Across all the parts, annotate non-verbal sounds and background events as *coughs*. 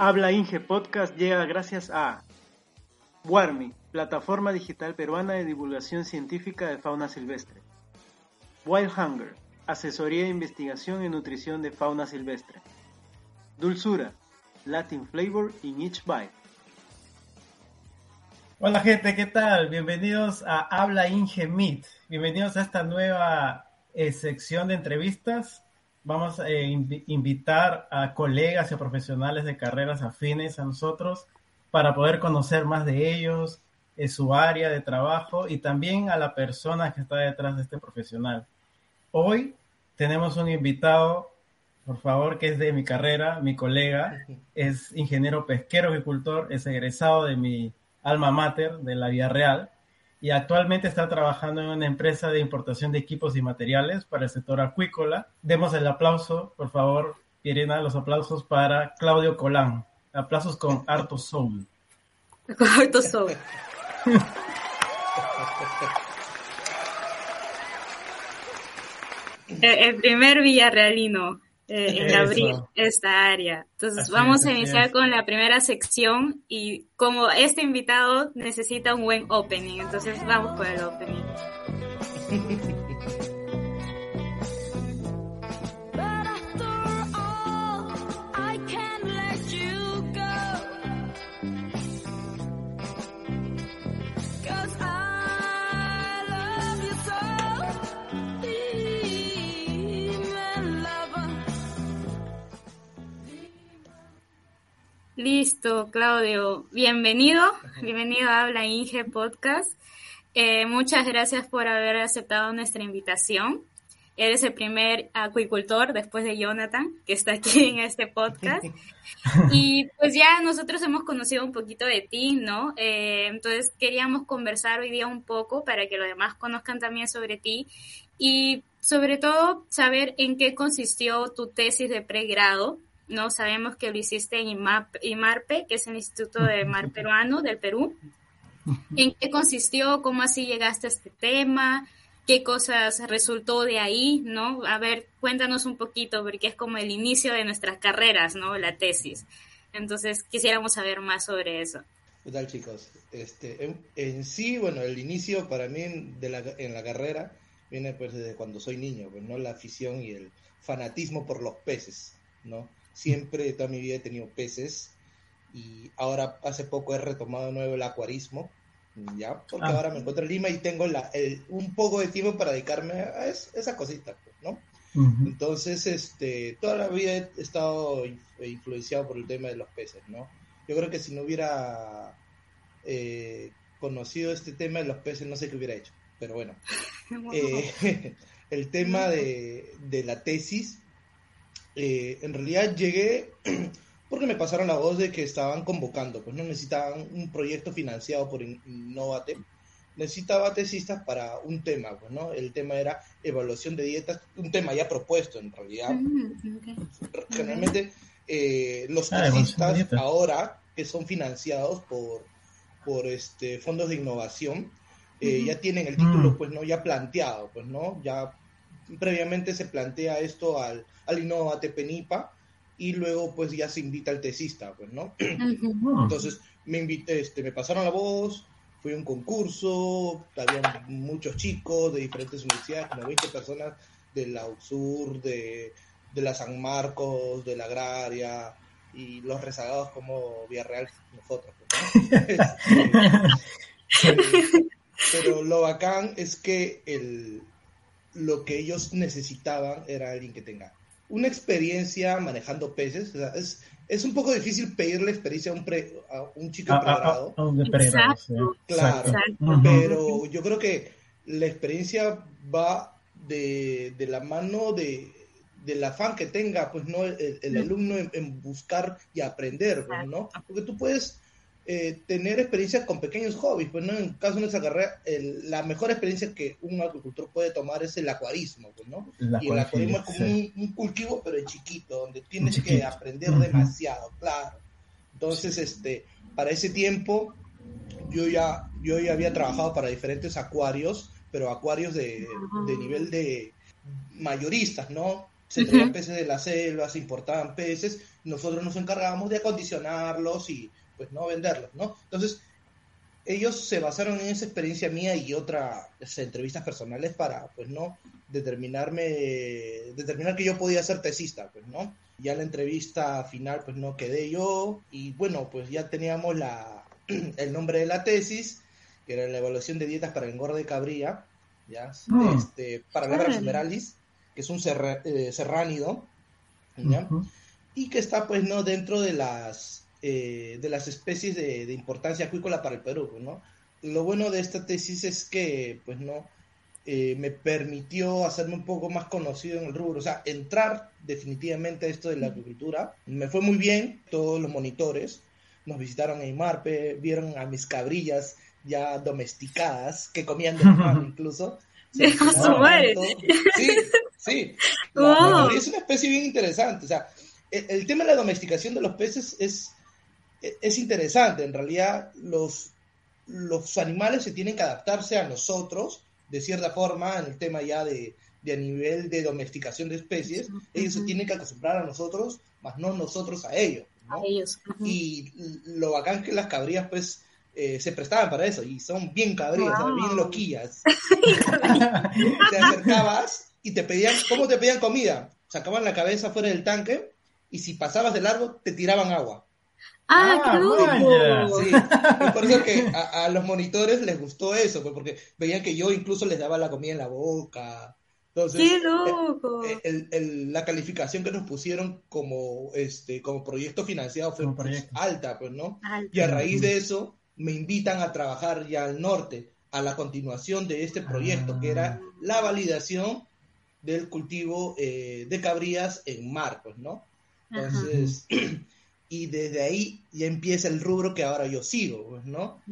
Habla Inge Podcast llega gracias a Warmi, plataforma digital peruana de divulgación científica de fauna silvestre. Wild Hunger, asesoría de investigación y nutrición de fauna silvestre. Dulzura, Latin flavor in each bite. Hola gente, ¿qué tal? Bienvenidos a Habla Inge Meet. Bienvenidos a esta nueva eh, sección de entrevistas vamos a invitar a colegas y a profesionales de carreras afines a nosotros para poder conocer más de ellos, en su área de trabajo y también a la persona que está detrás de este profesional. Hoy tenemos un invitado, por favor, que es de mi carrera, mi colega, *laughs* es ingeniero pesquero agricultor, es egresado de mi alma mater, de la Vía Real, y actualmente está trabajando en una empresa de importación de equipos y materiales para el sector acuícola. Demos el aplauso, por favor, Irena, los aplausos para Claudio Colán. Aplausos con harto soul. *laughs* Con harto soul. *laughs* el primer villarrealino eh, en abrir esta área. Entonces vamos a iniciar con la primera sección y como este invitado necesita un buen opening, entonces vamos con el opening. *laughs* Listo, Claudio. Bienvenido, bienvenido a Habla Inge Podcast. Eh, muchas gracias por haber aceptado nuestra invitación. Eres el primer acuicultor después de Jonathan que está aquí en este podcast. *laughs* Y pues ya nosotros hemos conocido un poquito de ti, ¿no? Eh, entonces queríamos conversar hoy día un poco para que los demás conozcan también sobre ti y sobre todo saber en qué consistió tu tesis de pregrado no sabemos que lo hiciste en IMARPE, que es el Instituto de Mar *laughs* Peruano del Perú. ¿En qué consistió? ¿Cómo así llegaste a este tema? ¿Qué cosas resultó de ahí? ¿No? A ver, cuéntanos un poquito, porque es como el inicio de nuestras carreras, ¿no? La tesis. Entonces, quisiéramos saber más sobre eso. ¿Qué tal, chicos? Este, en, sí, bueno, el inicio para mí de la, en la carrera viene pues desde cuando soy niño, pues, ¿no? La afición y el fanatismo por los peces, ¿no? Siempre, toda mi vida he tenido peces y ahora hace poco he retomado de nuevo el acuarismo, ¿ya? Porque ah. ahora me encuentro en Lima y tengo la, un poco de tiempo para dedicarme a esa cosita, pues, ¿no? Entonces, este, toda la vida he estado influenciado por el tema de los peces, ¿no? Yo creo que si no hubiera eh, conocido este tema de los peces, no sé qué hubiera hecho, pero bueno. *laughs* Eh, *laughs* el tema de, de la tesis eh, en realidad llegué *clears throat* porque me pasaron la voz de que estaban convocando, pues no necesitaban un proyecto financiado por Innovate, necesitaba tesistas para un tema, pues no, el tema era evaluación de dietas, un tema ya propuesto en realidad. Mm, Generalmente eh, los ah, tesistas ahora que son financiados por, por este fondos de innovación eh, ya tienen el título mm. pues no ya planteado, pues no, ya previamente se plantea esto al, al Innovate Penipa y luego pues ya se invita al tesista, pues, ¿no? Entonces me invité, este, me pasaron la voz, fui a un concurso, había muchos chicos de diferentes universidades, como 20 personas de la USUR, de, de la San Marcos, de la Agraria, y los rezagados como Villarreal, nosotros. Pues, *laughs* este, pero lo bacán es que el, lo que ellos necesitaban era alguien que tenga una experiencia manejando peces. O sea, es, es un poco difícil pedirle experiencia a un, a un chico pregrado. Claro, pero yo creo que la experiencia va de, de la mano de, del afán que tenga, pues, ¿no? El, alumno en, buscar y aprender, pues, ¿no? Porque tú puedes eh, tener experiencia con pequeños hobbies. Pues, ¿no? En caso de nuestra carrera, la mejor experiencia que un agricultor puede tomar es el acuarismo, pues, ¿no? y el acuarismo es como un, cultivo, pero en chiquito, donde tienes que aprender demasiado, claro. Entonces, este, para ese tiempo, yo ya, yo ya había trabajado para diferentes acuarios, pero acuarios de, de nivel de mayoristas, ¿no? se traían peces de la selva, se importaban peces, nosotros nos encargábamos de acondicionarlos y pues no venderlos, ¿no? Entonces, ellos se basaron en esa experiencia mía y otras entrevistas personales para, pues, ¿no? Determinarme, determinar que yo podía ser tesista, pues, ¿no? Ya la entrevista final, pues, no quedé yo y, bueno, pues ya teníamos la, *clears throat* el nombre de la tesis, que era la evaluación de dietas para el engorde de cabría, ¿ya? Ah. Este, para la esmeraldis, que es un eh, serránido, ¿ya? Y que está, pues, ¿no? Dentro de las eh, de las especies de, importancia acuícola para el Perú, ¿no? Lo bueno de esta tesis es que, pues, ¿no? Eh, me permitió hacerme un poco más conocido en el rubro, o sea, entrar definitivamente a esto de la agricultura. Me fue muy bien, todos los monitores nos visitaron en Marpe, vieron a mis cabrillas ya domesticadas, que comían de pan *laughs* incluso. *laughs* Sí, sí, *laughs* es una especie bien interesante, o sea, el, tema de la domesticación de los peces es, es interesante. En realidad, los, los animales se tienen que adaptarse a nosotros, de cierta forma, en el tema ya de, de a nivel de domesticación de especies. Ellos se tienen que acostumbrar a nosotros, más no nosotros a ellos. Y lo bacán que las cabrías, pues, eh, se prestaban para eso y son bien cabrías, bien loquillas. *laughs* te acercabas y te pedían, ¿cómo te pedían comida? Sacaban la cabeza fuera del tanque y si pasabas de largo te tiraban agua. Ah, qué ah, Sí, es por eso que a, los monitores les gustó eso, pues, porque veían que yo incluso les daba la comida en la boca. Entonces, ¡Qué loco! Eh, la calificación que nos pusieron como este como proyecto financiado fue pues, alta, pues, ¿no? Y a raíz de eso me invitan a trabajar ya al norte, a la continuación de este proyecto, que era ah. la validación del cultivo eh, de cabrías en mar, pues, ¿no? Entonces, *clears throat* y desde ahí ya empieza el rubro que ahora yo sigo, pues, ¿no?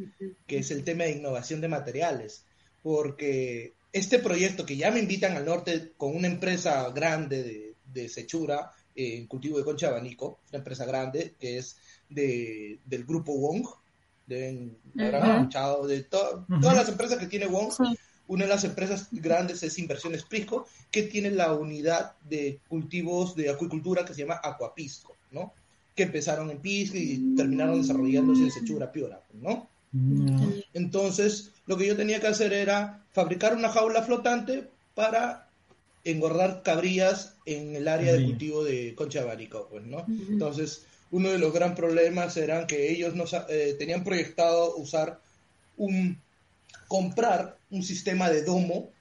Que es el tema de innovación de materiales. Porque este proyecto que ya me invitan al norte con una empresa grande de, de Sechura, en cultivo de concha abanico, una empresa grande que es de, del grupo Wong, de todas las empresas que tiene Wong. Una de las empresas grandes es Inversiones Prisco, que tiene la unidad de cultivos de acuicultura que se llama Acuapisco, ¿no? Que empezaron en Pisco y terminaron desarrollándose en Sechura Piora, ¿no? Mm. Entonces, lo que yo tenía que hacer era fabricar una jaula flotante para engordar cabrías en el área de cultivo de concha abanico, pues, ¿no? Entonces, uno de los gran problemas eran que ellos no, eh, tenían proyectado usar un comprar un sistema de domo,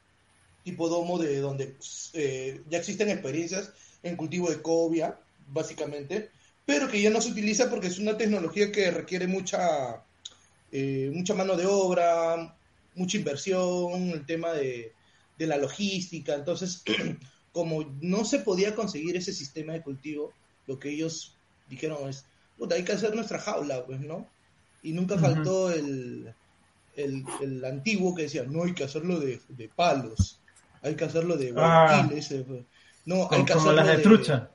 tipo domo de donde eh, ya existen experiencias en cultivo de cobia, básicamente, pero que ya no se utiliza porque es una tecnología que requiere mucha, eh, mucha mano de obra, mucha inversión, el tema de, de la logística. Entonces, *clears throat* como no se podía conseguir ese sistema de cultivo, lo que ellos dijeron es, hay que hacer nuestra jaula, pues, ¿no? Y nunca faltó el, el, antiguo que decía, no hay que hacerlo de, palos, hay que hacerlo de ah, no, hay que hacerlo de, trucha.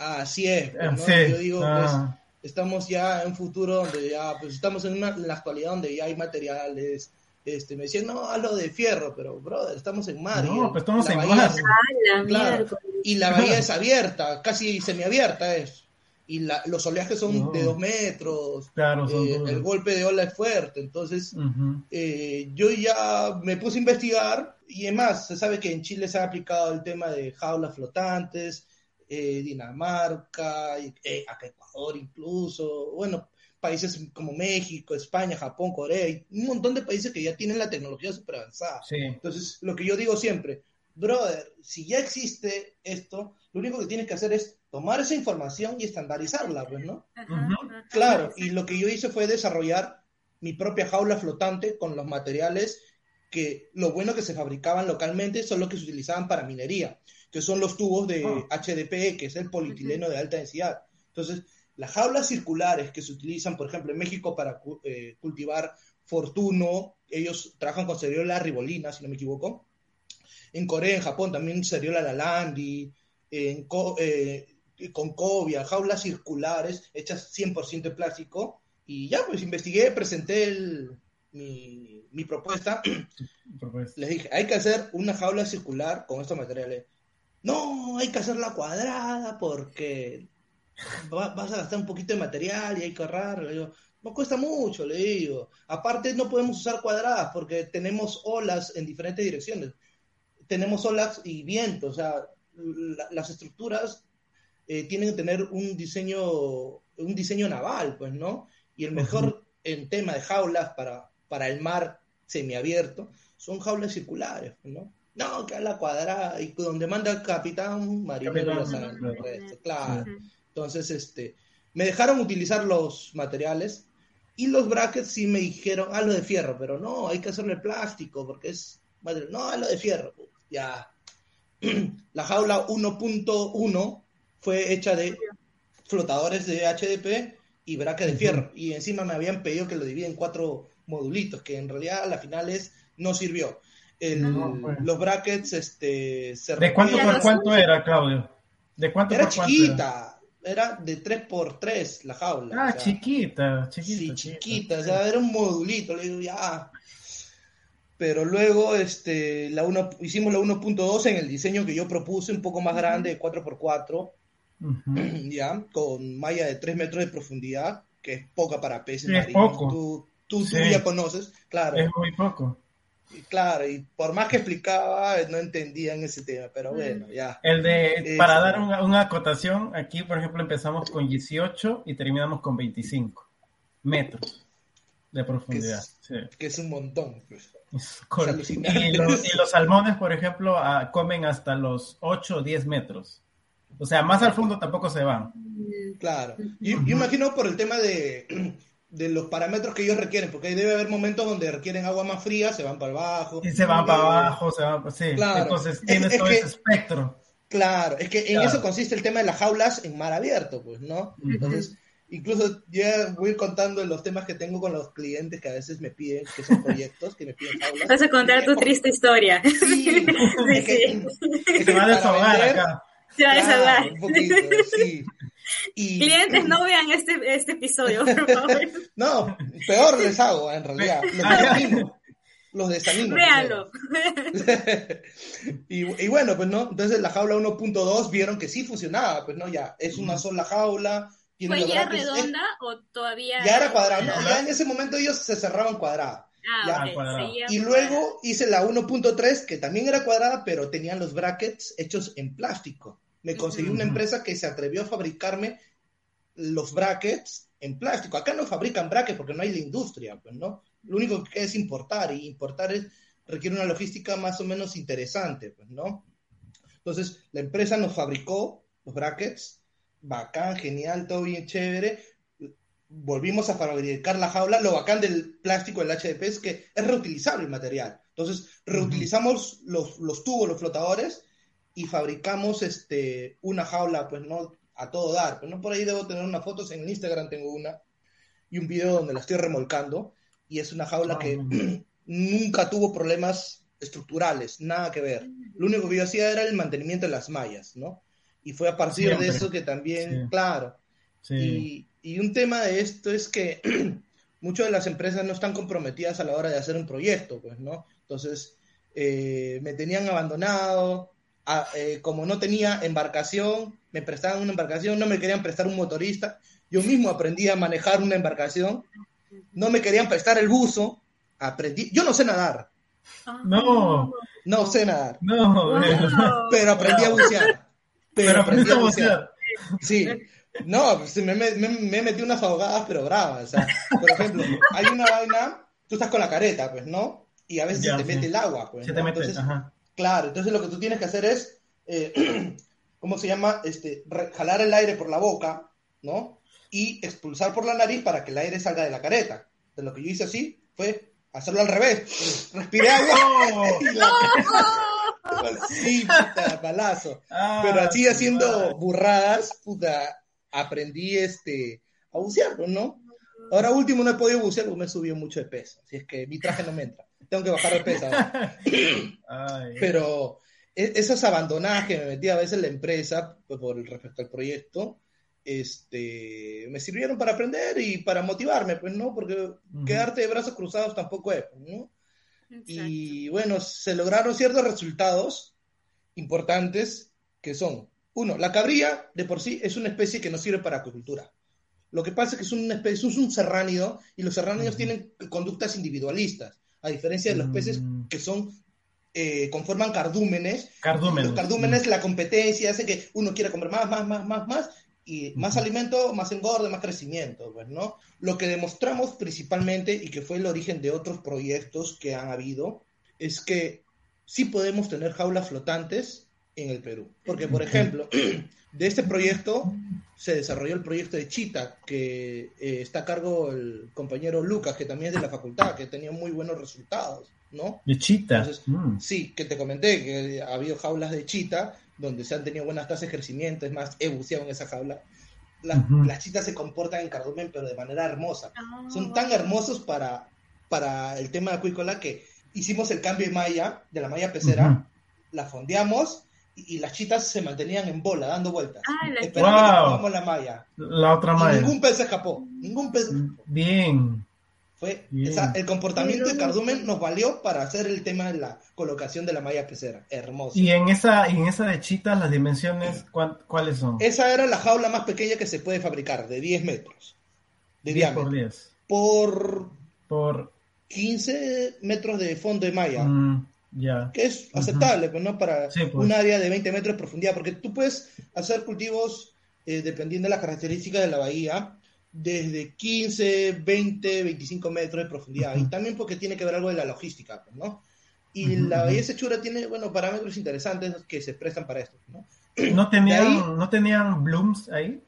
Así es, pues, yo digo, pues, ah. estamos ya en un futuro donde ya, pues estamos en, una, la actualidad donde ya hay materiales, este, me decían, no, hazlo de fierro, pero, brother, estamos en mar. No, pues estamos en mar. y la *laughs* bahía es abierta, casi semiabierta es y los oleajes son de dos metros, eh, el golpe de ola es fuerte, entonces eh, yo ya me puse a investigar y además se sabe que en Chile se ha aplicado el tema de jaulas flotantes, eh, Dinamarca, acá Ecuador incluso, bueno, países como México, España, Japón, Corea, un montón de países que ya tienen la tecnología super avanzada. Entonces, lo que yo digo siempre, brother, si ya existe esto, lo único que tienes que hacer es tomar esa información y estandarizarla, pues, ¿no? Claro, y lo que yo hice fue desarrollar mi propia jaula flotante con los materiales que lo bueno que se fabricaban localmente son los que se utilizaban para minería, que son los tubos de HDPE, que es el polietileno de alta densidad. Entonces, las jaulas circulares que se utilizan, por ejemplo, en México para eh, cultivar fortuno, ellos trabajan con ceriola ribolina, si no me equivoco. En Corea, en Japón también ceriola lalandi, en, eh, con cobia, jaulas circulares hechas 100% de plástico. Y ya, pues investigué, presenté mi, *coughs* propuesta. Les dije, hay que hacer una jaula circular con estos materiales. No, hay que hacerla cuadrada porque vas a gastar un poquito de material y hay que ahorrar. Le digo, no cuesta mucho, le digo. Aparte, no podemos usar cuadradas porque tenemos olas en diferentes direcciones. Tenemos olas y viento, o sea, las estructuras eh, tienen que tener un diseño, un diseño naval, pues, ¿no? Y el mejor en tema de jaulas para, para el mar semiabierto son jaulas circulares, ¿no? No, que a la cuadrada, y donde manda el capitán, marinero claro. Entonces, este, me dejaron utilizar los materiales y los brackets sí me dijeron, ah, lo de fierro, pero no, hay que hacerle plástico porque es, no, lo de fierro, ya. *clears throat* La jaula 1.1 fue hecha de flotadores de HDP y brackets de fierro. Y encima me habían pedido que lo divida en cuatro modulitos, que en realidad a la finales no sirvió. Los brackets, este... ¿De cuánto por cuánto era, Claudio? ¿De cuánto era chiquita era de 3x3 la jaula. Ah, chiquita, chiquita. Sí, chiquita, o sea, era un modulito, le digo, ya. Pero luego este, la uno, hicimos la 1.2 en el diseño que yo propuse, un poco más grande, de *clears throat* 4x4, ya, con malla de 3 metros de profundidad, que es poca para peces marinos. Tú, tú, tú ya conoces, claro. Es muy poco. Claro, y por más que explicaba, no entendían ese tema, pero bueno, ya. El de, para dar una, acotación, aquí por ejemplo empezamos con 18 y terminamos con 25 metros de profundidad. Que es, un montón. Pues. y, los, salmones, por ejemplo, ah, comen hasta los 8 o 10 metros. O sea, más al fondo tampoco se van. Claro. yo imagino por el tema de de los parámetros que ellos requieren, porque ahí debe haber momentos donde requieren agua más fría, se van para abajo. Y se van para abajo, se van, sí. Claro. Entonces tienes todo ese espectro. Claro, es que en eso consiste el tema de las jaulas en mar abierto, pues, ¿no? Entonces, incluso ya voy contando los temas que tengo con los clientes que a veces me piden, que son proyectos, que me piden jaulas. Vas a contar tu triste historia. Sí, *laughs* sí, sí. Que, va a desahogar acá. Se va a desahogar. un poquito, sí. Clientes, no vean este, este episodio, por favor. *laughs* no, peor les hago, en realidad. Los desanimo. Los desanimo. Véanlo. *laughs* y, y, bueno, pues no, entonces la jaula 1.2 vieron que sí funcionaba, pues no, ya, es una sola jaula. ¿Fue ya redonda o todavía? Ya era cuadrada, no, ya en ese momento ellos se cerraban cuadrada. Ah, y luego hice la 1.3 que también era cuadrada, pero tenían los brackets hechos en plástico me conseguí una empresa que se atrevió a fabricarme los brackets en plástico. Acá no fabrican brackets porque no hay la industria, pues, ¿no? Lo único que es importar, y importar es, requiere una logística más o menos interesante, pues, ¿no? Entonces, la empresa nos fabricó los brackets, bacán, genial, todo bien chévere. Volvimos a fabricar la jaula. Lo bacán del plástico, del HDP, es que es reutilizable el material. Entonces, reutilizamos los, los tubos, los flotadores, y fabricamos este, una jaula, pues no a todo dar. Pues no por ahí debo tener unas fotos, en Instagram tengo una y un video donde la estoy remolcando y es una jaula que ah, *clears throat* nunca tuvo problemas estructurales, nada que ver. Lo único que yo hacía era el mantenimiento de las mallas, ¿no? Y fue a partir de eso que también, claro. Y, y, un tema de esto es que *clears throat* muchas de las empresas no están comprometidas a la hora de hacer un proyecto, pues, ¿no? Entonces, eh, me tenían abandonado, eh, como no tenía embarcación, me prestaban una embarcación, no me querían prestar un motorista, yo mismo aprendí a manejar una embarcación, no me querían prestar el buzo, aprendí, yo no sé nadar. No. No sé nadar. No, pero aprendí a bucear. Pero, aprendí a bucear. Sí. No, pues me, me, me, metí unas ahogadas, pero bravas. O sea, por ejemplo, hay una vaina, tú estás con la careta, pues, ¿no? Y a veces se te mete el agua, pues. Se te mete, ajá. Claro, entonces lo que tú tienes que hacer es, eh, *clears throat* ¿cómo se llama? Este, jalar el aire por la boca, ¿no? Y expulsar por la nariz para que el aire salga de la careta. Entonces lo que yo hice así fue hacerlo al revés. *laughs* Respiré agua. *laughs* sí, puta, balazo. Ah, Pero así haciendo burradas, puta, aprendí este, a bucear, ¿no? Ahora último no he podido bucear porque me subió mucho de peso. Así es que mi traje no me entra tengo que bajar de peso. *laughs* Pero e, esos abandonadas que me metí a veces en la empresa pues, por respecto al proyecto, este, me sirvieron para aprender y para motivarme, pues, ¿no? Porque quedarte de brazos cruzados tampoco es, ¿no? Y bueno, se lograron ciertos resultados importantes que son, uno, la cabría de por sí es una especie que no sirve para acuicultura. Lo que pasa es que es una especie, es un serránido y los serránidos tienen conductas individualistas, a diferencia de los peces Mm. que son eh, conforman cardúmenes. Cardúmenes. Los cardúmenes, la competencia hace que uno quiera comer más, más, más, más, más, y más alimento, más engorde, más crecimiento, pues, ¿no? Lo que demostramos principalmente, y que fue el origen de otros proyectos que han habido, es que sí podemos tener jaulas flotantes en el Perú. Porque, por ejemplo, *clears throat* de este proyecto se desarrolló el proyecto de Chita, que eh, está a cargo el compañero Lucas, que también es de la facultad, que tenía muy buenos resultados, ¿no? De chita. Entonces, Mm. Sí, que te comenté que ha habido jaulas de chita donde se han tenido buenas tasas de crecimiento, es más, he buceado en esa jaula. Las, Ujú. las chitas se comportan en cardumen, pero de manera hermosa. Ah, Son tan hermosos para, para el tema acuícola que hicimos el cambio de malla, de la malla pecera, Ujú. la fondeamos y, las chitas se mantenían en bola, dando vueltas, Ah, la- esperando Wow. que la malla. La otra Y madre. ningún pez se escapó, ningún pez. Bien. Fue, Bien. esa- el comportamiento de cardumen nos valió para hacer el tema de la colocación de la malla pecera. Hermoso. Y en esa, y en esa de chitas, las dimensiones, ¿cuán- ¿cuáles son? Esa era la jaula más pequeña que se puede fabricar, de 10 metros de 10 diámetro. por 10. Por Por. 15 metros de fondo de malla, mm, ya. que es aceptable, pues, ¿no? Para Sí, pues. un área de 20 metros de profundidad, porque tú puedes hacer cultivos, eh, dependiendo de las características de la bahía, desde 15, 20, 25 metros de profundidad. Ujú. Y también porque tiene que ver algo de la logística, pues, ¿no? Y Ujú, la ujú. bahía Sechura tiene, bueno, parámetros interesantes que se prestan para esto, ¿no? *clears throat* ¿No tenían, ahí- ¿no tenían blooms ahí?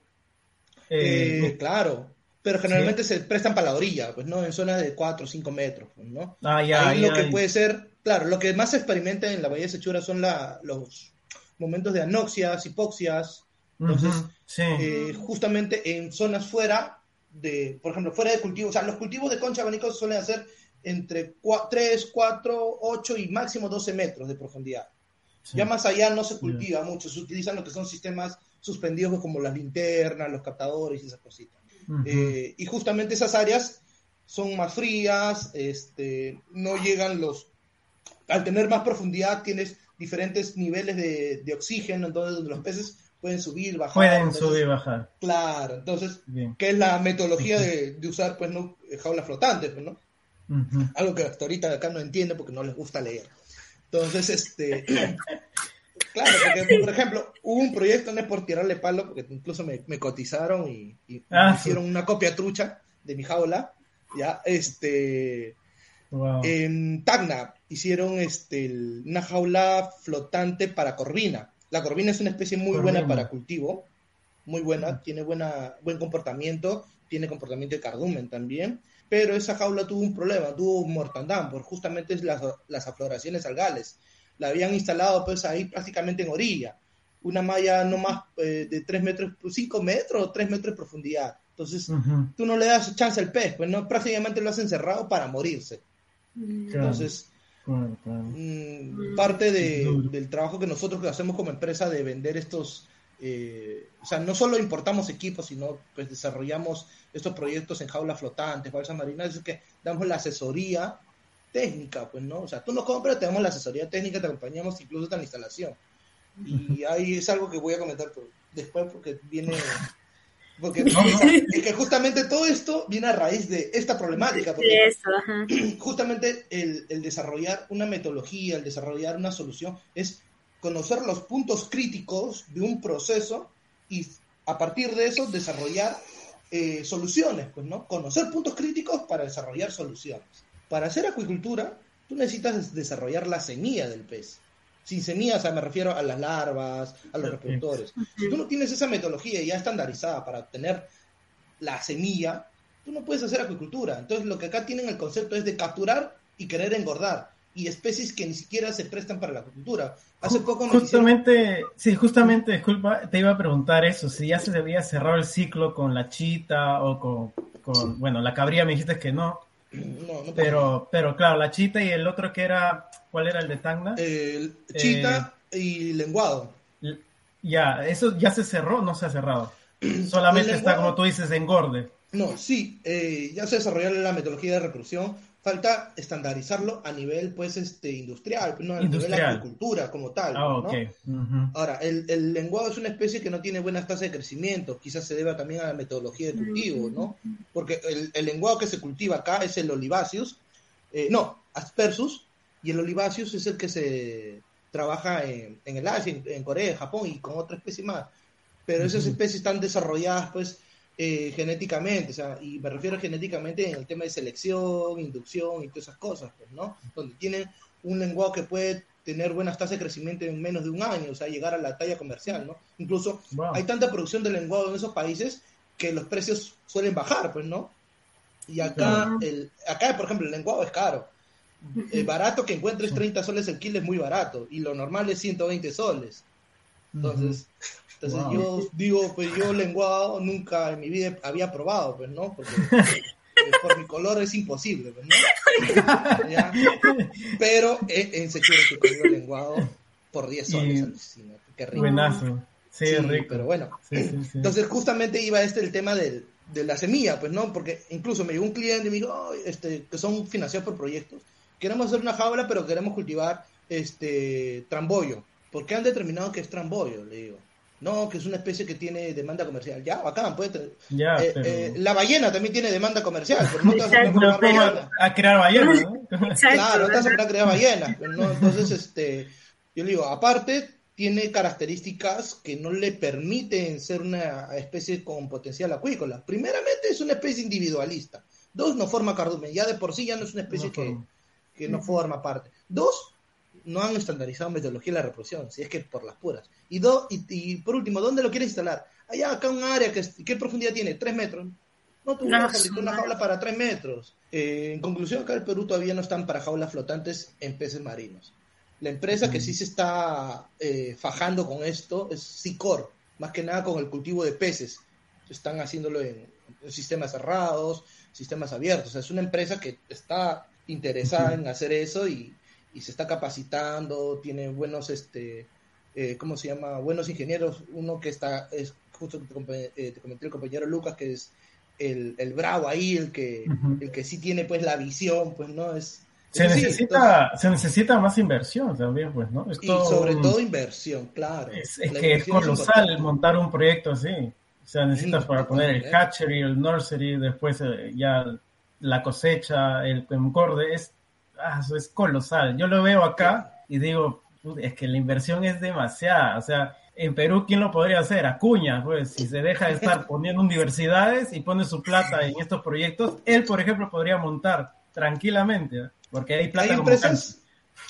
Eh, Eh, claro, pero generalmente se prestan para la orilla, pues no en zonas de 4 o 5 metros, ¿no? ah, ya, Ahí ya, lo que ya. puede ser, claro, lo que más se experimenta en la bahía de Sechura son la, los momentos de anoxias, hipoxias, entonces, sí. eh, justamente en zonas fuera de, por ejemplo, fuera de cultivo, o sea, los cultivos de concha abanico suelen hacer entre 3, 4, 8 y máximo 12 metros de profundidad. sí. Ya más allá no se cultiva mucho, se utilizan lo que son sistemas suspendidos como las linternas, los captadores y esas cositas. Eh, y justamente esas áreas son más frías, este, no llegan los... Al tener más profundidad tienes diferentes niveles de, de oxígeno, entonces donde los peces pueden subir, bajar. Pueden entonces- subir bajar. Claro, entonces, Bien. ¿qué es la metodología de, de usar pues no jaulas flotantes? Pues, ¿no? Algo que hasta ahorita acá no entiende porque no les gusta leer. Entonces, este... *clears throat* Claro, porque, por ejemplo, hubo un proyecto, no es por tirarle palo, porque incluso me, me cotizaron y, y Ah, me hicieron una copia trucha de mi jaula, ya, este, Wow. en Tacna hicieron este, el- una jaula flotante para corvina. La corvina es una especie muy buena para cultivo, muy buena, tiene buena, buen comportamiento, tiene comportamiento de cardumen también, pero esa jaula tuvo un problema, tuvo mortandad, por justamente las, las afloraciones algales. La habían instalado pues ahí prácticamente en orilla, una malla no más eh, de 3 metros, 5 metros o 3 metros de profundidad. Entonces, tú no le das chance al pez, pues no, prácticamente lo has encerrado para morirse. Entonces, Claro, claro. mm, parte de- del trabajo que nosotros que hacemos como empresa de vender estos, eh, o sea, no solo importamos equipos, sino pues desarrollamos estos proyectos en jaulas flotantes, balsas marinas, es que damos la asesoría técnica, pues, ¿no? O sea, tú nos compras, te damos la asesoría técnica, te acompañamos incluso hasta la instalación. Y *laughs* ahí es algo que voy a comentar después porque viene... Porque No, no. es que justamente todo esto viene a raíz de esta problemática. Porque Sí, eso, ajá. justamente el, el desarrollar una metodología, el desarrollar una solución, es conocer los puntos críticos de un proceso y a partir de eso desarrollar eh, soluciones, pues, ¿no? Conocer puntos críticos para desarrollar soluciones. Para hacer acuicultura, tú necesitas desarrollar la semilla del pez. Sin semilla, o sea, me refiero a las larvas, a los reproductores. Si tú no tienes esa metodología ya estandarizada para obtener la semilla, tú no puedes hacer acuicultura. Entonces, lo que acá tienen el concepto es de capturar y querer engordar. Y especies que ni siquiera se prestan para la acuicultura. Hace poco nos hicieron- Justamente, sí, justamente, disculpa, te iba a preguntar eso, si ya se debía cerrar el ciclo con la chita o con, con bueno, la cabría me dijiste que no, No, pero, pero claro, la chita y el otro que era, ¿cuál era el de Tacna? El chita y lenguado. Ya, eso ya se cerró, no se ha cerrado. *clears throat* Solamente está, como tú dices, engorde. No, sí, eh, ya se desarrolló la metodología de reproducción, falta estandarizarlo a nivel pues este industrial, no a nivel de agricultura como tal. Ah, Ahora, el, el, lenguado es una especie que no tiene buenas tasas de crecimiento, quizás se deba también a la metodología de cultivo, ¿no? Porque el, el lenguado que se cultiva acá es el olivaceus, eh, no, aspersus, y el olivaceus es el que se trabaja en, en el Asia, en, Corea, Japón y con otra especie más. Pero esas especies están desarrolladas pues eh, genéticamente, o sea, y me refiero genéticamente en el tema de selección, inducción y todas esas cosas, pues, ¿no? Donde tienen un lenguaje que puede tener buenas tasas de crecimiento en menos de un año, o sea, llegar a la talla comercial, ¿no? Incluso hay tanta producción de lenguado en esos países que los precios suelen bajar, pues, ¿no? Y acá, el, acá por ejemplo, el lenguado es caro. El barato que encuentres 30 soles el kilo es muy barato, y lo normal es 120 soles. Entonces, entonces yo digo, pues yo lenguado nunca en mi vida había probado, pues, ¿no? Porque por mi color es imposible, pues, ¿no? Pero en, serio que he lenguado por 10 soles. Qué rico. Buenazo. Sí, rico. Pero bueno, entonces justamente iba este el tema del, de la semilla, pues, ¿no? Porque incluso me llegó un cliente y me dijo, este, que son financiados por proyectos. Queremos hacer una jaula, pero queremos cultivar este trambollo. ¿Por qué han determinado que es trambollo? Le digo. No, que es una especie que tiene demanda comercial. Ya, bacán, puede ya, eh, eh, la ballena también tiene demanda comercial, pero no te vas a, a crear ballenas, ¿no? *laughs* claro, no te vas a crear ballenas. ¿no? Entonces, este, yo le digo, aparte, tiene características que no le permiten ser una especie con potencial acuícola. Primeramente, es una especie individualista. Dos, no forma cardumen. Ya de por sí ya no es una especie que, que no forma parte. Dos, no han estandarizado metodología de la reproducción, si es que por las puras. Y, do, y, por último, ¿dónde lo quieres instalar? Allá, acá un área, que ¿qué profundidad tiene? ¿Tres metros? No, tú no, una jaula para tres metros. Eh, en conclusión, acá en el Perú todavía no están para jaulas flotantes en peces marinos. La empresa que sí se está eh, fajando con esto es Sicor, más que nada con el cultivo de peces. Están haciéndolo en, sistemas cerrados, sistemas abiertos. es una empresa que está interesada en hacer eso y, y se está capacitando, tiene buenos, este, eh, ¿cómo se llama? Buenos ingenieros. Uno que está, es justo te, eh, te comenté el compañero Lucas, que es el, el bravo ahí, el que, el que sí tiene pues la visión, pues no es... Se necesita, se necesita más inversión también, pues, ¿no? y sobre todo inversión, claro. Es, que es colosal montar un proyecto así. O sea, necesitas para poner el hatchery, el nursery, después eh, ya la cosecha, el encorde, es ah, eso es colosal. Yo lo veo acá y digo, es que la inversión es demasiada. O sea, en Perú, ¿quién lo podría hacer? Acuña, pues, si se deja de estar poniendo universidades y pone su plata en estos proyectos, él, por ejemplo, podría montar tranquilamente, porque hay plata hay empresas,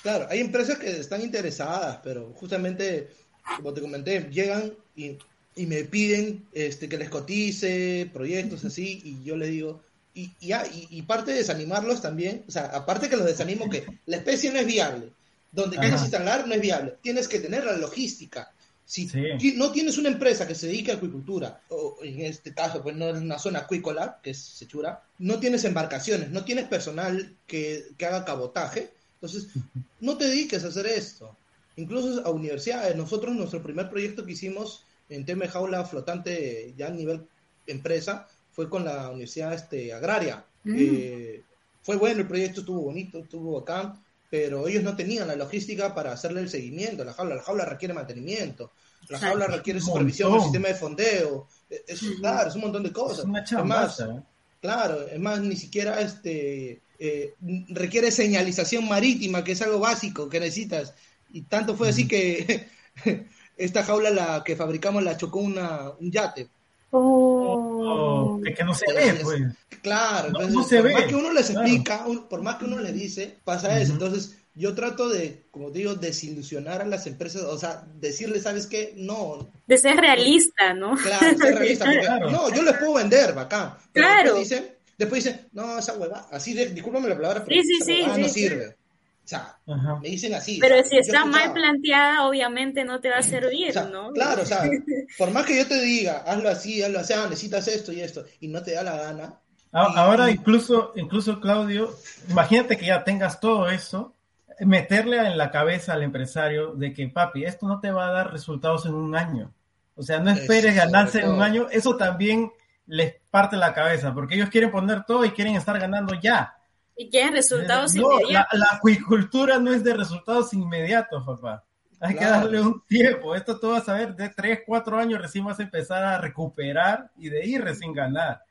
Claro, hay empresas que están interesadas, pero justamente, como te comenté, llegan y, y me piden este, que les cotice proyectos así, y yo le digo, y, y, parte de desanimarlos también, o sea, aparte que los desanimo que la especie no es viable, donde quieres instalar no es viable, tienes que tener la logística. Si no tienes una empresa que se dedique a acuicultura, o en este caso, pues no es una zona acuícola, que es Sechura, no tienes embarcaciones, no tienes personal que, que haga cabotaje, entonces *laughs* no te dediques a hacer esto. Incluso a universidades, nosotros nuestro primer proyecto que hicimos en tema de jaula flotante ya a nivel empresa fue con la Universidad este, Agraria. Mm. Eh, fue bueno el proyecto, estuvo bonito, estuvo acá, pero ellos no tenían la logística para hacerle el seguimiento. La jaula, la jaula requiere mantenimiento, la jaula requiere supervisión del sistema de fondeo. E, es, claro, es un montón de cosas. Es más, ¿eh? claro, es más, ni siquiera este eh, requiere señalización marítima, que es algo básico que necesitas. Y tanto fue así que *laughs* esta jaula la que fabricamos la chocó una, un yate. Oh. Es que no se ve, pues. Claro, no, se por más que uno les explica, por más que uno les dice, pasa eso. Entonces, yo trato de, como digo, desilusionar a las empresas, o sea, decirles, ¿sabes qué? No. De ser realista, ¿no? Claro, ser realista. No, yo les puedo vender, bacán. claro. Después dicen, después dicen, no, esa hueva, así, de, discúlpame la palabra, pero sí, sí, no sirve. O sea, me dicen así. Pero si está mal planteada, obviamente no te va a servir, ¿no? Claro, o sea, *laughs* por más que yo te diga, hazlo así, hazlo así, ah, necesitas esto y esto, y no te da la gana. Ahora, incluso, incluso, Claudio, imagínate que ya tengas todo eso, meterle en la cabeza al empresario de que, papi, esto no te va a dar resultados en un año. O sea, no esperes ganarse en un año. Eso también les parte la cabeza, porque ellos quieren poner todo y quieren estar ganando ya. Y quieren resultados no, inmediatos. La, la, acuicultura no es de resultados inmediatos, papá. Hay claro. que darle un tiempo. Esto tú vas a ver, de 3, 4 años recién vas a empezar a recuperar y de ahí recién ganar.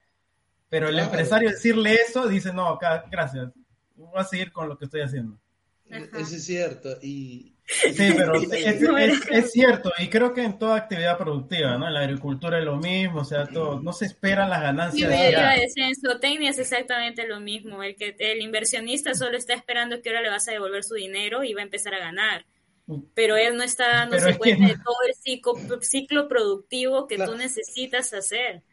Pero el claro. empresario decirle eso, dice, no, acá, gracias, voy a seguir con lo que estoy haciendo. Eso es cierto. Y, Sí, pero es, *laughs* es, es, cierto, y creo que en toda actividad productiva, ¿no? En la agricultura es lo mismo, o sea, todo, no se esperan las ganancias. Sí, iba a decir, en zootecnia es exactamente lo mismo, el que el inversionista solo está esperando que ahora le vas a devolver su dinero y va a empezar a ganar. Pero él no está dándose cuenta de todo el ciclo, ciclo productivo que claro. tú necesitas hacer.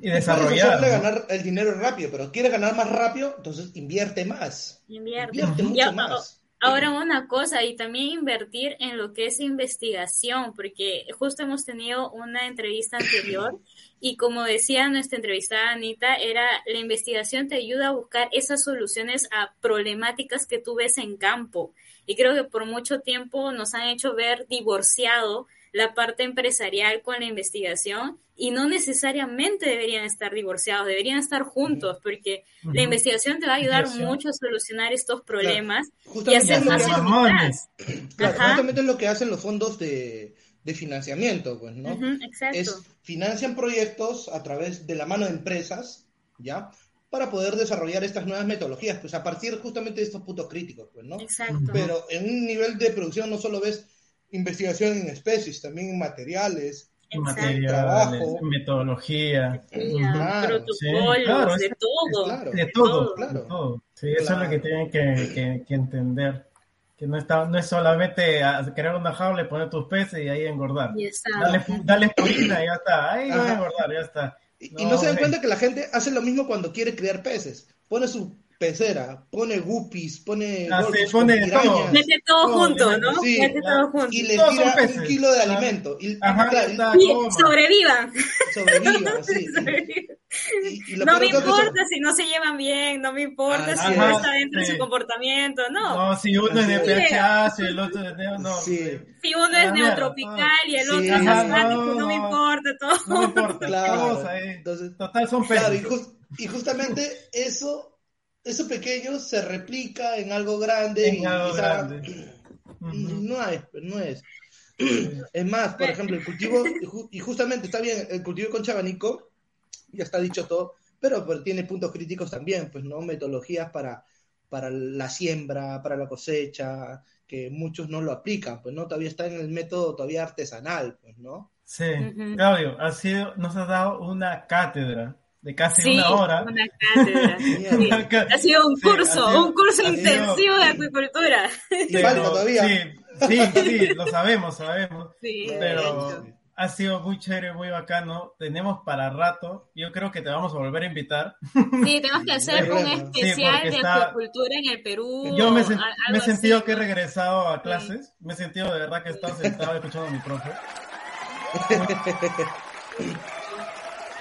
Y desarrollar. ¿no? ganar el dinero rápido, pero quieres ganar más rápido, entonces invierte más. Invierte, invierte mucho ya, más. Ahora una cosa, y también invertir en lo que es investigación, porque justo hemos tenido una entrevista anterior *coughs* y como decía nuestra entrevistada Anita, era la investigación te ayuda a buscar esas soluciones a problemáticas que tú ves en campo. Y creo que por mucho tiempo nos han hecho ver divorciado la parte empresarial con la investigación y no necesariamente deberían estar divorciados, deberían estar juntos, porque uh -huh. la investigación te va a ayudar mucho a solucionar estos problemas claro. y hacer más eficaz. Claro, justamente es lo que hacen los fondos de, de financiamiento, pues, ¿no? Uh -huh, exacto. Es, financian proyectos a través de la mano de empresas, ¿ya? para poder desarrollar estas nuevas metodologías, pues a partir justamente de estos puntos críticos, pues, ¿no? Exacto. Pero en un nivel de producción no solo ves investigación en especies, también en materiales, en materiales, trabajo, en metodología, claro, protocolos, sí, claro, de, todo, claro, de todo. Claro, de todo. Sí, eso es lo que tienen que, que, que, entender. Que no, está, no es solamente crear una jaula y poner tus peces y ahí engordar. Dale, dale purina y ya está. Ahí va a engordar, ya está. Y no, y no se dan cuenta que la gente hace lo mismo cuando quiere criar peces. Pone su pecera, pone guppies, pone, ah, pone todo. Mete todo junto, ¿no? Sí, Mete todo junto. Y les tira un kilo de alimento. Y, Ajá, claro, está, y sobrevivan. Sobrevivan, sí. *laughs* Y, y no me importa si no se llevan bien, no me importa ah, si ajá, uno está dentro sí. de su comportamiento, no. No, si uno es de pH, si el otro es de... No, sí. Si uno es neotropical y el otro sí, es asmático, no, no, me importa todo. No me importa, claro. cosa, eh. Entonces, Total, son claro, y, just, y justamente eso eso pequeño se replica en algo grande en y, algo grande. Uh -huh. no es, no *clears throat* es. Es más, por ejemplo, el cultivo, y justamente está bien, el cultivo con chabanico, ya está dicho todo, pero, pero tiene puntos críticos también, pues, ¿no? Metodologías para, para la siembra, para la cosecha, que muchos no lo aplican, pues, ¿no? Todavía está en el método todavía artesanal, pues, ¿no? Sí, uh. Claudio, ha sido, nos has dado una cátedra de casi sí, una hora. Una cátedra. sí. *laughs* Ha sido un curso, sí, sido, un curso intensivo sido, de acuicultura. Y falta todavía. Sí, sí, sí, lo sabemos, sabemos. pero ha sido muy chévere, muy bacano. Tenemos para rato. Yo creo que te vamos a volver a invitar. Sí, tenemos que hacer *laughs* un especial de está... acuicultura en el Perú. Yo me, sen me he sentido así. que he regresado a clases. Me he sentido de verdad que he estado sentado escuchando a mi profe. *laughs*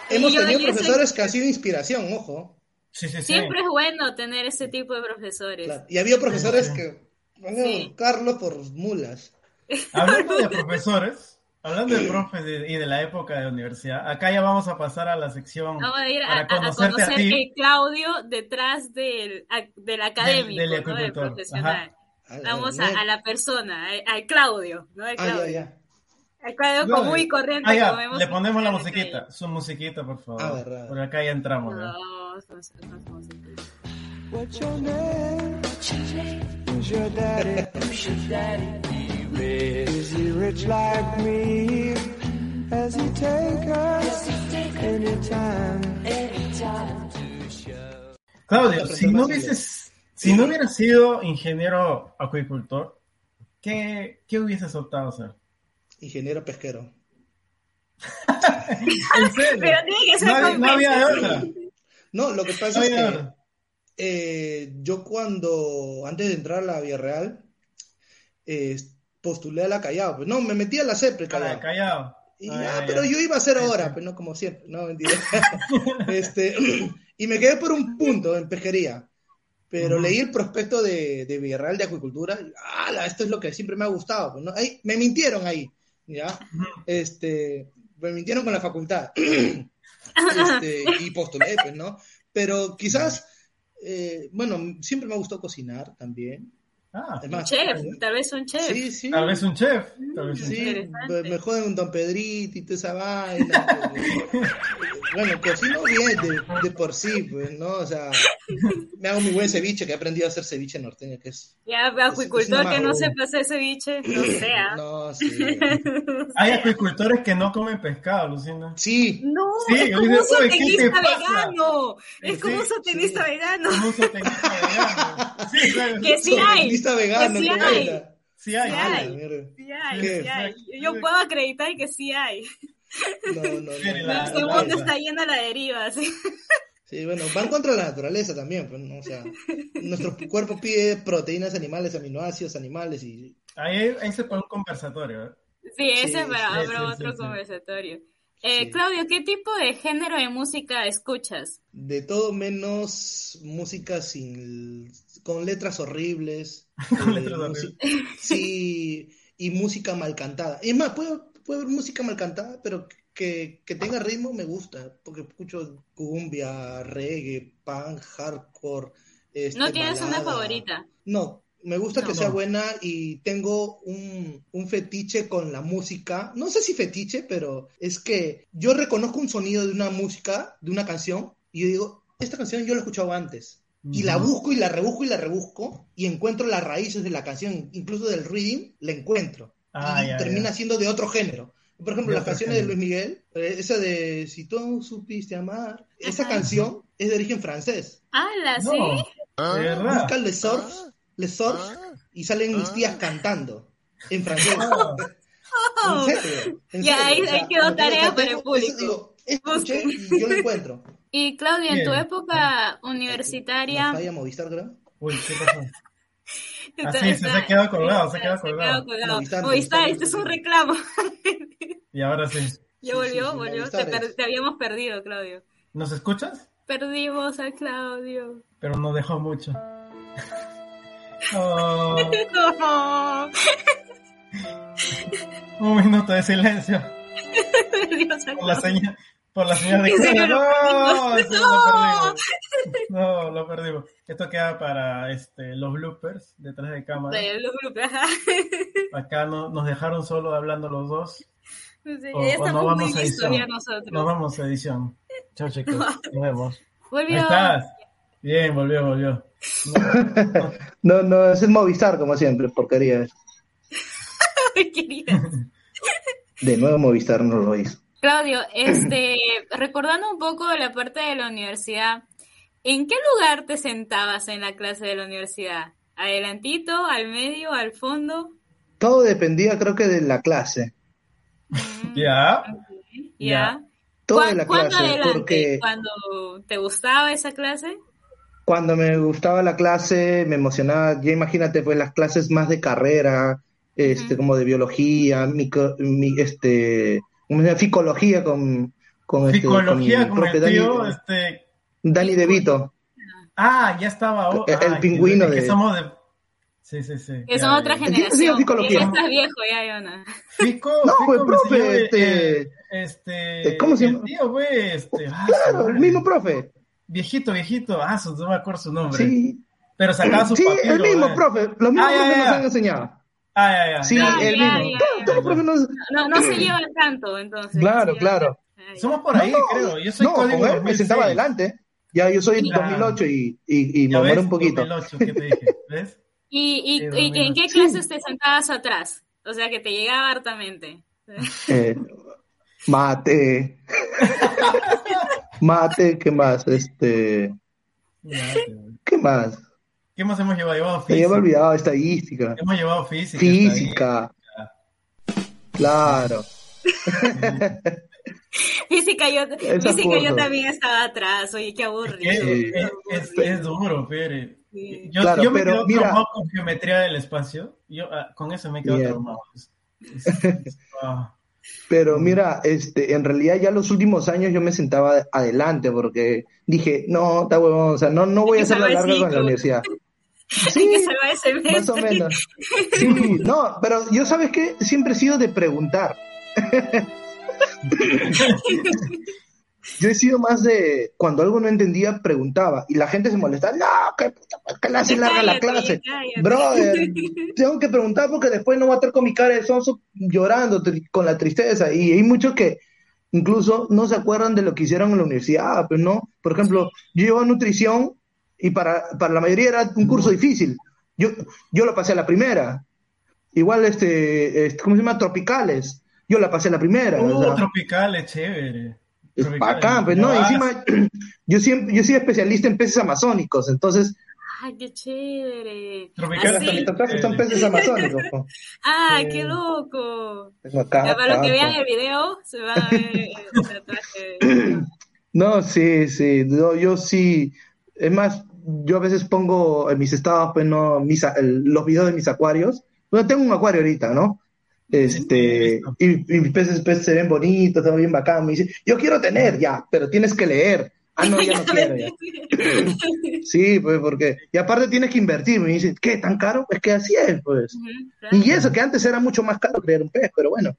Hemos yo, tenido yo profesores soy... que han sido inspiración, ojo. Sí, sí, sí. Siempre es bueno tener ese tipo de profesores. Claro. Y había profesores que, bueno, sí. Carlos por mulas. *laughs* Hablando de profesores, hablando de profes y de la época de universidad, acá ya vamos a pasar a la sección vamos a ir para a, conocerte a, conocer a ti. el Claudio detrás del, del académico, del, del, ¿no? del profesional. Ajá. Vamos a, a, la persona, al Claudio, ¿no? Claudio. Ah, ya, ya. El cuadro común y corriente. Ah, ya, le ponemos la musiquita, su musiquita, por favor. Por acá ya entramos. No, What's your name? Who's your daddy? Who's your daddy? Is he rich like me? Has he take us anytime? Claudio, si no hubieses, si no hubieras sido ingeniero acuicultor, ¿qué, qué hubieses optado a hacer? Ingeniero pesquero. *laughs* ¿En serio? Pero tiene que ser no, no había otra. No, lo que pasa no es que eh, yo cuando, antes de entrar a la Vía Real, eh, postulé a la Callao. Pues no, me metí a la CEPRE Callao. Callao. Y, ah, pero yo iba a hacer ahora, pues no como siempre, no, mentira. *laughs* este, *clears throat* y me quedé por un punto en pesquería. Pero uh -huh. leí el prospecto de, de Villarreal de Acuicultura. Y. Esto es lo que siempre me ha gustado. Pues, ¿no? ahí, me mintieron ahí. ¿Ya? Este, me mintieron con la facultad. *clears throat* este, *laughs* y postulé, pues, ¿no? Pero quizás, eh, bueno, siempre me ha gustado cocinar también. Ah, un chef, tal vez un chef. Sí, sí. Tal vez un chef. Tal vez un sí, me joden un Don Pedrito y toda esa vaina. *laughs* bueno, cocino bien de, de, por sí, pues, ¿no? O sea, me hago mi buen ceviche, que he aprendido a hacer ceviche norteño, que es... Ya, acuicultor que no sepa hacer ceviche, no sea. *laughs* No, sí. *laughs* Hay acuicultores que no comen pescado, Lucina. Sí. No, sí, es como un sotenista vegano. Es como un sotenista vegano. Como un sotenista vegano. Sí, claro. Que sí hay vegano. sí hay. Sí hay. Sí hay, sí hay, Yo puedo acreditar que sí hay. No, no, no. La, el mundo está yendo a la deriva, sí. Sí, bueno, van contra la naturaleza también, pues, ¿no? o sea, nuestro cuerpo pide proteínas animales, aminoácidos animales y... Ahí, ahí se pone un conversatorio, ¿eh? Sí, ese es para, otro conversatorio. Eh, Claudio, ¿qué tipo de género de música escuchas? De todo menos música sin con letras horribles. *laughs* con letras horribles. *laughs* Sí, y música mal cantada. Es más, puedo, puedo ver música mal cantada, pero que, que, tenga ritmo me gusta, porque escucho cumbia, reggae, punk, hardcore. Este, ¿No tienes una favorita? No, me gusta que sea buena y tengo un, un, fetiche con la música. No sé si fetiche, pero es que yo reconozco un sonido de una música, de una canción, y yo digo, esta canción yo la he escuchado antes. Y la busco y la rebusco y la rebusco y encuentro las raíces de la canción, incluso del reading, la encuentro. Ah, y termina siendo de otro género. Por ejemplo, las canciones de Luis Miguel, eh, esa de Si tú supiste amar, esa canción es de origen francés. Ah, la sí. Busca Le Source les Source ah. y salen mis tías ah. cantando en francés. Oh. ¿En serio? ya, ahí, quedó tarea para el público. Digo, escuché y yo lo encuentro. Y Claudia, en tu época universitaria... ¿Falla Movistar, creo? Uy, ¿qué pasó? *laughs* Así, se, se ha quedado colgado, se ha quedado colgado. Movistar, Movistar, este es un reclamo. *laughs* y ahora sí. Ya volvió, volvió. Te, te, habíamos perdido, Claudio. ¿Nos escuchas? Perdimos a Claudio. Pero no dejó mucho. *laughs* Oh. Un minuto de silencio. por, la señal, por la señal *laughs* de que no, no. no, lo perdimos. Esto queda para este, los bloopers detrás de cámara. los bloopers. *laughs* Acá no, nos dejaron solo hablando los dos. o, no vamos a edición. Nosotros. No vamos a edición. Chao chicos, nos vemos. Volvió. Ahí estás. Bien, volvió, volvió. No, no, es el Movistar, como siempre, porquería. *laughs* De nuevo Movistar no lo hizo. Claudio, este, *clears throat* recordando un poco la parte de la universidad, ¿en qué lugar te sentabas en la clase de la universidad? ¿Adelantito, al medio, al fondo? Todo dependía, creo que, de la clase. Mm, ¿Ya? ¿Ya? Todo de la clase. Adelante? Porque... ¿Cuando te gustaba esa clase? cuando me gustaba la clase, me emocionaba, ya imagínate, pues las clases más de carrera, este, como de biología, micro, mi, este, ficología con, con este, con, el tío, Dani, este... Dani De Vito. Ah, ya estaba. Oh, el, el pingüino de... Que somos de... Sí, sí, sí. Que son otra generación. Ya estás viejo, ya, Yona. Fico, no, pues, profe, este... Eh, este... ¿Cómo se llama? El tío, güey, este... Ah, claro, el mismo profe. Viejito, viejito. Ah, no me acuerdo su nombre. Sí. Pero sacaba su Sí, el mismo, profe. Los mismos ah, profes nos han enseñado. Ah, ya, ya. Sí, el mismo. no, no, se llevan tanto, entonces. Claro, claro. Somos por ahí, creo. Yo soy no, código él me sentaba adelante. Ya, yo soy 2008 y, y, y me muero un poquito. 2008, ¿qué te dije? *laughs* ¿Ves? ¿Y, y, y en qué clases te sentabas atrás? O sea, que te llegaba hartamente. Eh, mate. *laughs* Mate, ¿qué más? Este. ¿Qué más? ¿Qué más hemos llevado? Llevado física. Me había olvidado estadística. Hemos llevado física. Física. Claro. *laughs* física, yo, física yo también estaba atrás, oye, qué aburrido. Es, es, duro, Pere. Yo, claro, yo me quedo mira... traumado con geometría del espacio. Yo ah, con eso me quedo traumado. *laughs* Ah. Pero mira, este, en realidad ya los últimos años yo me sentaba adelante porque dije, no, está huevón, o sea, no, no voy a hacer la larga con la universidad. *laughs* *laughs* Sí, más o menos. *laughs* Sí, no, pero yo sabes que siempre he sido de preguntar. *laughs* yo he sido más de cuando algo no entendía, preguntaba y la gente se molestaba. No, qué puta clase larga la clase. Brother, tengo que preguntar porque después no voy a estar con mi cara de sonso llorando con la tristeza. Y hay muchos que incluso no se acuerdan de lo que hicieron en la universidad, pues no. Por ejemplo, yo llevo nutrición y para, para la mayoría era un curso difícil. Yo, yo lo pasé a la primera. Igual, este, este ¿cómo se llama? Tropicales. Yo la pasé a la primera. Uh, tropicales, chévere. Es bacán, pues no, encima *clears throat* yo siempre, yo soy especialista en peces amazónicos, entonces ¡Ay, qué chévere! Tropicales tatuajes son peces *laughs* amazónicos. ¡Ay, qué loco! para los que vean el video, se va a ver el *clears throat* tatuaje. No, sí, sí, yo, yo sí. Es más, yo a veces pongo en mis estados, pues no, mis, los videos de mis acuarios. Bueno, tengo un acuario ahorita, ¿no? Este, y, y, mis peces, peces se ven bonitos, todo bien bacán. Me dice, yo quiero tener ya, pero tienes que leer. Ah, no, ya no *laughs* quiero ya. sí, pues porque, y aparte tienes que invertir. Me dice, ¿qué? ¿Tan caro? Es que así es, pues. Y eso, que antes era mucho más caro crear un pez, pero bueno.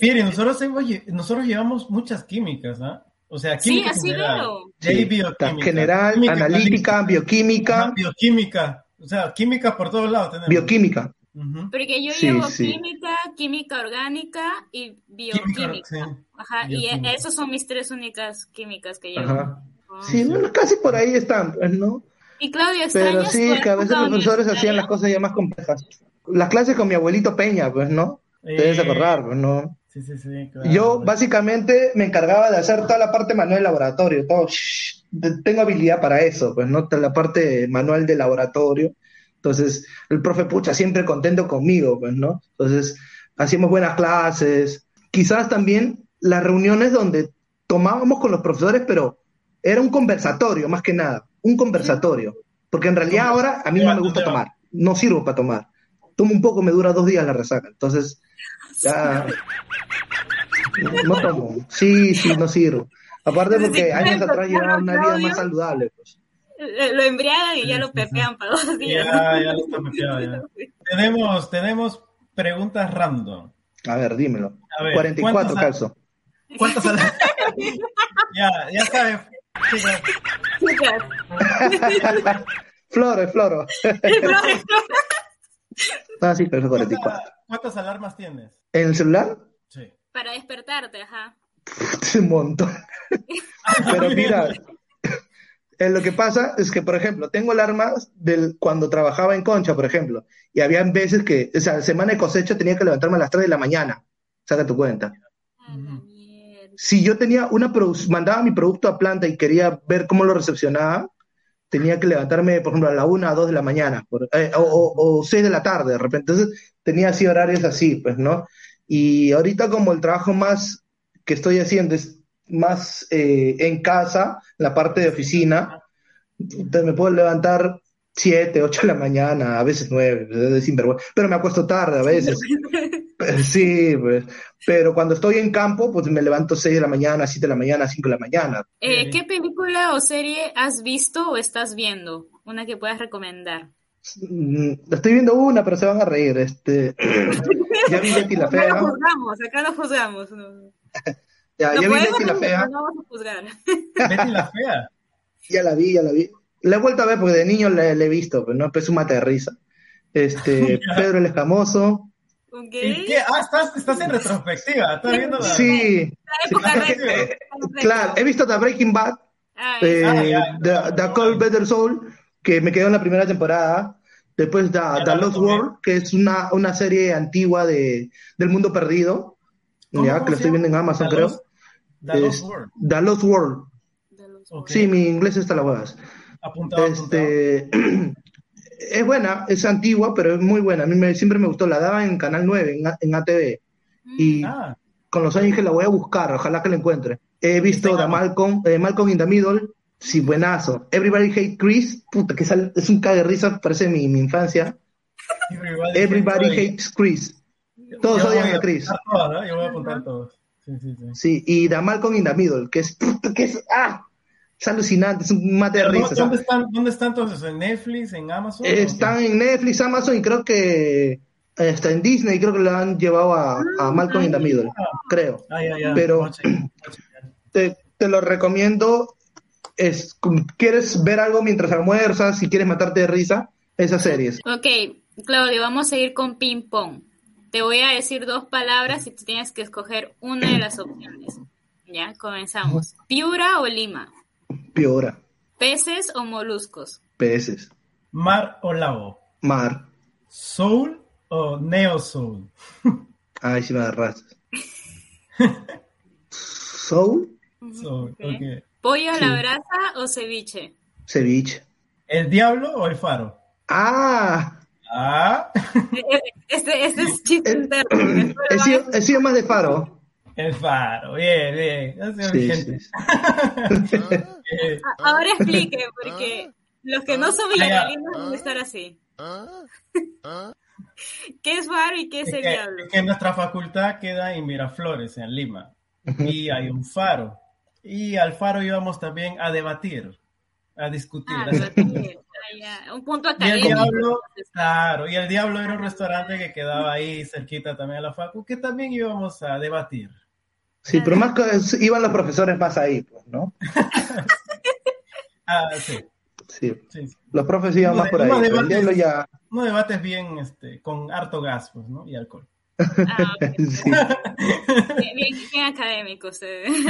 Mire, nosotros, nosotros llevamos muchas químicas, ¿ah? O sea, química sí, así veo. Bioquímica, general, analítica, bioquímica. Bioquímica. O sea, química por todos lados tenemos. Bioquímica. Porque yo llevo química, química orgánica y bioquímica. Ajá, y esas son mis tres únicas químicas que llevo. Ajá. Sí, bueno, casi por ahí están, pues, ¿no? Y Claudia, Pero sí, que a veces los profesores hacían las cosas ya más complejas. Las clases con mi abuelito Peña, pues, ¿no? Debes acordar, pues, ¿no? Sí, sí, sí, Yo básicamente me encargaba de hacer toda la parte manual de laboratorio, todo. tengo habilidad para eso, pues, ¿no? La parte manual de laboratorio entonces, el profe Pucha siempre contento conmigo, pues, ¿no? Entonces, hacíamos buenas clases. Quizás también las reuniones donde tomábamos con los profesores, pero era un conversatorio, más que nada, un conversatorio. Porque en realidad ahora a mí no me gusta tomar, no sirvo para tomar. Tomo un poco, me dura dos días la resaca. Entonces, ya. No, tomo. Sí, sí, no sirvo. Aparte porque años atrás llevaba una vida más saludable, pues lo embriagan y ya lo pepean para dos días. Ya, ya lo está pepeado, ya. tenemos, tenemos preguntas random. A ver, dímelo. A ver, 44 calzo. ¿Cuántos alarmas? *laughs* ya, ya sabes. *laughs* flores, floro. ah, sí, pero 44. ¿Cuántas alarmas tienes? ¿En el celular? Sí. Para despertarte, ajá. *laughs* un montón. *laughs* pero mira, eh, lo que pasa es que, por ejemplo, tengo alarmas del cuando trabajaba en Concha, por ejemplo, y había veces que, o sea, semana de cosecha tenía que levantarme a las 3 de la mañana. Saca tu cuenta. Si yo tenía una mandaba mi producto a planta y quería ver cómo lo recepcionaba, tenía que levantarme, por ejemplo, a la 1 a 2 de la mañana, eh, o, o, 6 de la tarde, de repente. Entonces, tenía así horarios así, pues, ¿no? Y ahorita como el trabajo más que estoy haciendo es más eh, en casa, la parte de oficina, entonces me puedo levantar 7, 8 de la mañana, a veces 9, pero me acuesto tarde a veces. *laughs* sí, pues, pero cuando estoy en campo, pues me levanto 6 de la mañana, 7 de la mañana, 5 de la mañana. Eh, ¿Qué película o serie has visto o estás viendo? Una que puedas recomendar. Mm, estoy viendo una, pero se van a reír. Este, *coughs* ya vi Betty la Fea. Acá lo juzgamos, acá lo juzgamos. *laughs* Ya, ya vi Betty la Fea. No vamos a juzgar. Betty la Fea. *laughs* Ya la vi, ya la vi. La he vuelto a ver porque de niño la, he visto, pero no es un mate de risa. Este, *laughs* Pedro el Escamoso. ¿Qué? Ah, estás, estás en retrospectiva, estás viendo la... Sí, claro, he visto The Breaking Bad, ah, eh, the, Cold Better Soul, que me quedó en la primera temporada, después The, the Lost World, que es una, una serie antigua de, del mundo perdido, ya que lo estoy viendo en Amazon, creo. The Lost World. The Lost World. Sí, mi inglés está la huevas. Apuntado, este, *clears throat* es buena, es antigua, pero es muy buena. A mí me, siempre me gustó. La daba en Canal 9, en, ATV. Mm. Y ah. con los años que la voy a buscar, ojalá que la encuentre. He visto The Malcolm, eh, Malcolm in the Middle, sí, buenazo. Everybody Hate Chris, puta, que es un cague risa, parece mi, mi infancia. Everybody, Hates Chris. Todos odian a Chris. Yo voy a apuntar todos. Sí, sí, sí. Sí, y The Malcolm in the Middle, que es, que es, ah, es alucinante, es un mate de risa. ¿Dónde están, ¿Dónde están entonces? ¿En Netflix? ¿En Amazon? Están en Netflix, Amazon y creo que está en Disney, creo que lo han llevado a, a ah, Malcolm in the Middle, creo. Ah, ya, ya. Pero te, te lo recomiendo. Es, ¿Quieres ver algo mientras almuerzas? Si quieres matarte de risa, esas series. Ok, Claudio, vamos a ir con ping pong. Te voy a decir dos palabras y tú tienes que escoger una de las opciones. Ya, comenzamos. ¿Piura o Lima? Piura. ¿Peces o moluscos? Peces. ¿Mar o lago? Mar. ¿Soul o neo soul? *laughs* Ay, sí me agarraste. *laughs* ¿Soul? Soul, okay. ¿Pollo a la brasa o ceviche? Ceviche. ¿El diablo o el faro? Ah. Ah. *laughs* Este, este es chiste interno. *clears throat* He sido, he sido más de faro. El faro, bien, bien. Sí, sí. *laughs* Ahora explique, porque los que no son villagalinos van a estar así. *laughs* ¿Qué es faro y qué es, el diablo? Es que nuestra facultad queda en Miraflores, en Lima, y hay un faro. Y al faro íbamos también a debatir, a discutir. Ah, debatir. Ah, un punto académico. Y el diablo, claro, y el diablo era un restaurante que quedaba ahí cerquita también a la facu, que también íbamos a debatir. Sí, pero más que iban los profesores más ahí, pues, ¿no? *laughs* ah, sí. Sí. Los profes iban más por ahí. Debates, ya... No debates bien este, con harto gas, pues, ¿no? Y alcohol. Ah, *laughs* sí. bien, bien, académico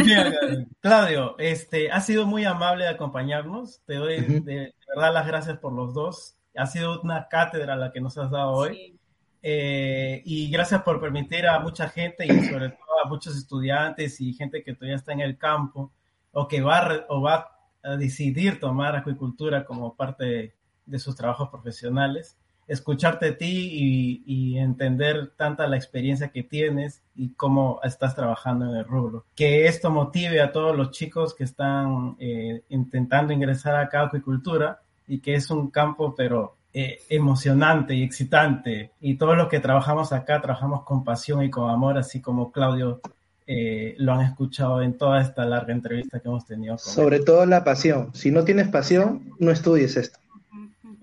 Bien *laughs* Claudio, este, ha sido muy amable de acompañarnos. Te doy de, verdad las gracias por los dos. Ha sido una cátedra la que nos has dado hoy. Eh, y gracias por permitir a mucha gente y sobre todo a muchos estudiantes y gente que todavía está en el campo o que va, o va a decidir tomar acuicultura como parte de, sus trabajos profesionales, escucharte a ti y, entender tanta la experiencia que tienes y cómo estás trabajando en el rubro. Que esto motive a todos los chicos que están eh, intentando ingresar acá a acuicultura y que es un campo, pero eh, emocionante y excitante. Y todo lo que trabajamos acá, trabajamos con pasión y con amor, así como Claudio eh, lo han escuchado en toda esta larga entrevista que hemos tenido. Sobre todo la pasión. Si no tienes pasión, no estudies esto.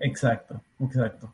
Exacto, exacto.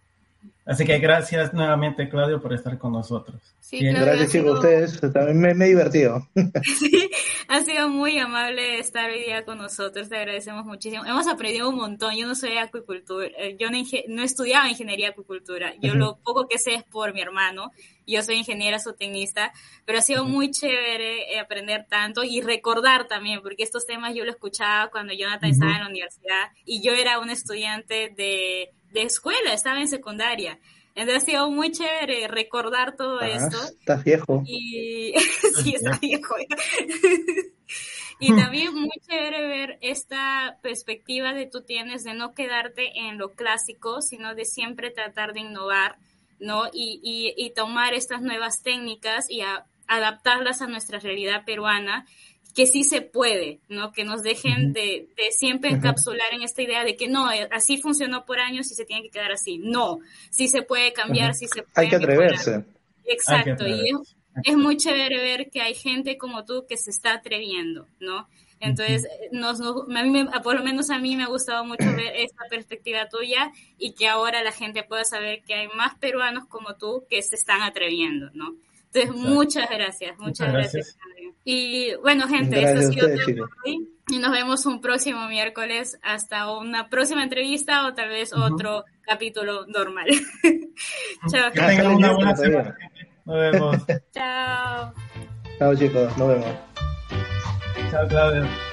Así que gracias nuevamente, Claudio, por estar con nosotros. Sí, gracias, chicos, ustedes. También me, he divertido. *laughs* Sí, ha sido muy amable estar hoy día con nosotros. Te agradecemos muchísimo. Hemos aprendido un montón. Yo no soy acuicultura, eh, yo no, no estudiaba ingeniería acuicultura. Yo lo poco que sé es por mi hermano. Yo soy ingeniera zootecnista, pero ha sido muy chévere eh, aprender tanto y recordar también, porque estos temas yo lo escuchaba cuando Jonathan estaba en la universidad y yo era un estudiante de de escuela, estaba en secundaria. Entonces ha sido muy chévere recordar todo ah, esto. Estás viejo. Y *laughs* sí, está viejo. *laughs* y también muy chévere ver esta perspectiva de tú tienes de no quedarte en lo clásico, sino de siempre tratar de innovar, ¿no? Y, y, y tomar estas nuevas técnicas y adaptarlas a nuestra realidad peruana que sí se puede, ¿no? Que nos dejen de, siempre encapsular en esta idea de que no, eh, así funcionó por años y se tiene que quedar así. No, sí se puede cambiar, sí se puede. Hay que atreverse. Exacto, y es, muy chévere ver que hay gente como tú que se está atreviendo, ¿no? Entonces, nos, a mí por lo menos a mí me ha gustado mucho *clears throat* ver esta perspectiva tuya y que ahora la gente pueda saber que hay más peruanos como tú que se están atreviendo, ¿no? Entonces, muchas gracias, muchas, gracias. Y bueno, gente, esto ha sido todo por hoy. Y nos vemos un próximo miércoles hasta una próxima entrevista o tal vez otro capítulo normal. *laughs* Chao. Que tengan una buena semana. Nos vemos. *laughs* Chao. Chao chicos, nos vemos. Chao Claudio.